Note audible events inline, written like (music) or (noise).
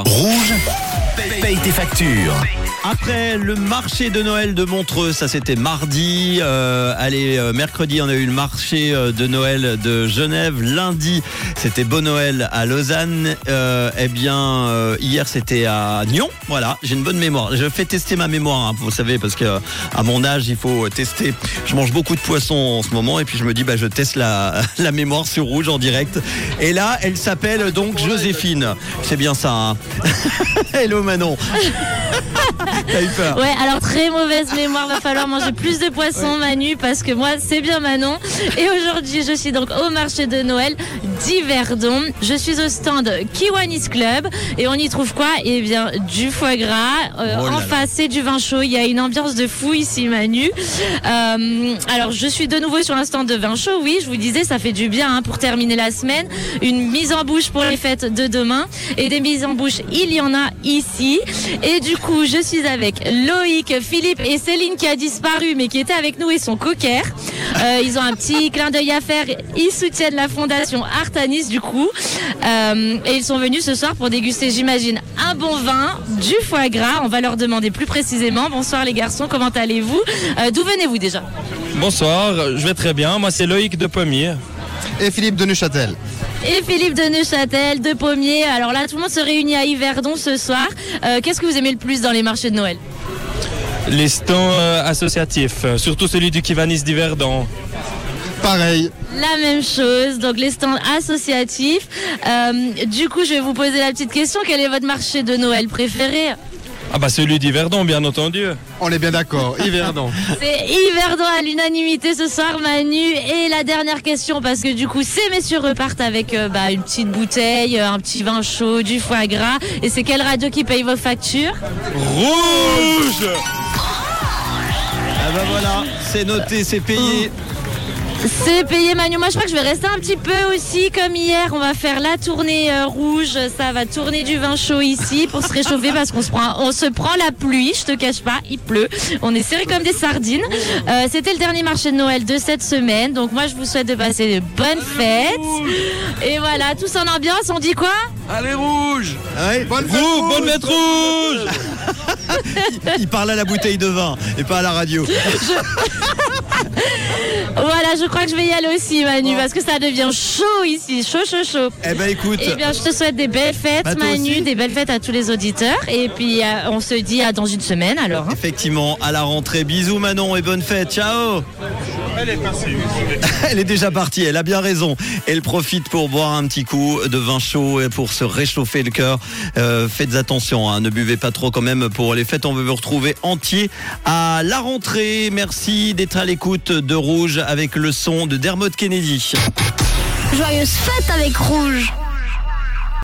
Rouge, paye tes factures. Après le marché de Noël de Montreux, ça c'était mardi. Euh, allez, euh, mercredi, on a eu le marché euh, de Noël de Genève. Lundi, c'était Beau Noël à Lausanne. Eh bien, hier, c'était à Nyon. Voilà, j'ai une bonne mémoire. Je fais tester ma mémoire, hein, vous savez, parce que à mon âge, il faut tester. Je mange beaucoup de poissons en ce moment, et puis je me dis, bah, je teste la, (laughs) la mémoire sur rouge en direct. Et là, elle s'appelle donc Joséphine. C'est bien ça. Hein (laughs) Hello Manon. (laughs) T'as eu peur Ouais, alors très mauvaise mémoire, va falloir manger plus de poissons, Manu, parce que moi, c'est bien Manon. Et aujourd'hui, je suis donc au marché de Noël d'Yverdon. Je suis au stand Kiwanis Club et on y trouve quoi? Eh bien, du foie gras. Euh, Oh en face, c'est du vin chaud. Il y a une ambiance de fou ici, Manu. Euh, alors, je suis de nouveau sur un stand de vin chaud. Oui, je vous disais, ça fait du bien hein, pour terminer la semaine. Une mise en bouche pour les fêtes de demain. Et des mises en bouche, il y en a ici. Et du coup, je suis avec Loïc, Philippe et Céline qui a disparu, mais qui était avec nous et son cocker. Euh, ils ont un petit clin d'œil à faire. Ils soutiennent la fondation Artanis, du coup. Euh, et ils sont venus ce soir pour déguster, j'imagine, un bon vin, du foie gras. On va leur demander plus précisément. Bonsoir les garçons, comment allez-vous? Euh, D'où venez-vous déjà? Bonsoir, je vais très bien. Moi, c'est Loïc de Pommier. et Philippe de Neuchâtel. Et Philippe de Neuchâtel, de Pommier. Alors là, tout le monde se réunit à Yverdon ce soir. Euh, Qu'est-ce que vous aimez le plus dans les marchés de Noël Les stands euh, associatifs, euh, surtout celui du Kivanis d'Yverdon. Pareil, La même chose, donc les stands associatifs. Euh, du coup, je vais vous poser la petite question. Quel est votre marché de Noël préféré Ah bah celui d'Yverdon, bien entendu. on est bien d'accord. Yverdon. (laughs) C'est Yverdon à l'unanimité ce soir, Manu. Et la dernière question, parce que du coup, ces messieurs repartent avec euh, bah, une petite bouteille, euh, un petit vin chaud, du foie gras. Et c'est quelle radio qui paye vos factures? Rouge Ah bah voilà, c'est noté, c'est payé. C'est payé Manu. Moi je crois que je vais rester un petit peu aussi comme hier. On va faire la tournée euh, rouge. Ça va tourner du vin chaud ici pour se réchauffer parce qu'on se prend, on se prend la pluie. Je te cache pas, il pleut. On est serré comme des sardines. Euh, C'était le dernier marché de Noël de cette semaine. Donc moi je vous souhaite de passer de bonnes fêtes. Et voilà, tous en ambiance. On dit quoi? Allez, rouge Ouais, Bonne fête, Rouge, bonne fête rouge (laughs) il parle à la bouteille de vin et pas à la radio. Je crois que je vais y aller aussi Manu parce que ça devient chaud ici. Chaud, chaud, chaud. Eh ben écoute, Eh bien, je te souhaite des belles fêtes, Bah, Manu, aussi. des belles fêtes à tous les auditeurs. Et puis, euh, on se dit à dans une semaine alors. hein. effectivement, à la rentrée. Bisous Manon et bonne fête. Ciao Elle est passée. (laughs) Elle est déjà partie, elle a bien raison. Elle profite pour boire un petit coup de vin chaud et pour se réchauffer le cœur. Euh, faites attention, hein, ne buvez pas trop quand même pour les fêtes. On veut vous retrouver entier à la rentrée. Merci d'être à l'écoute de Rouge avec le son de Dermot Kennedy. Joyeuse fête avec Rouge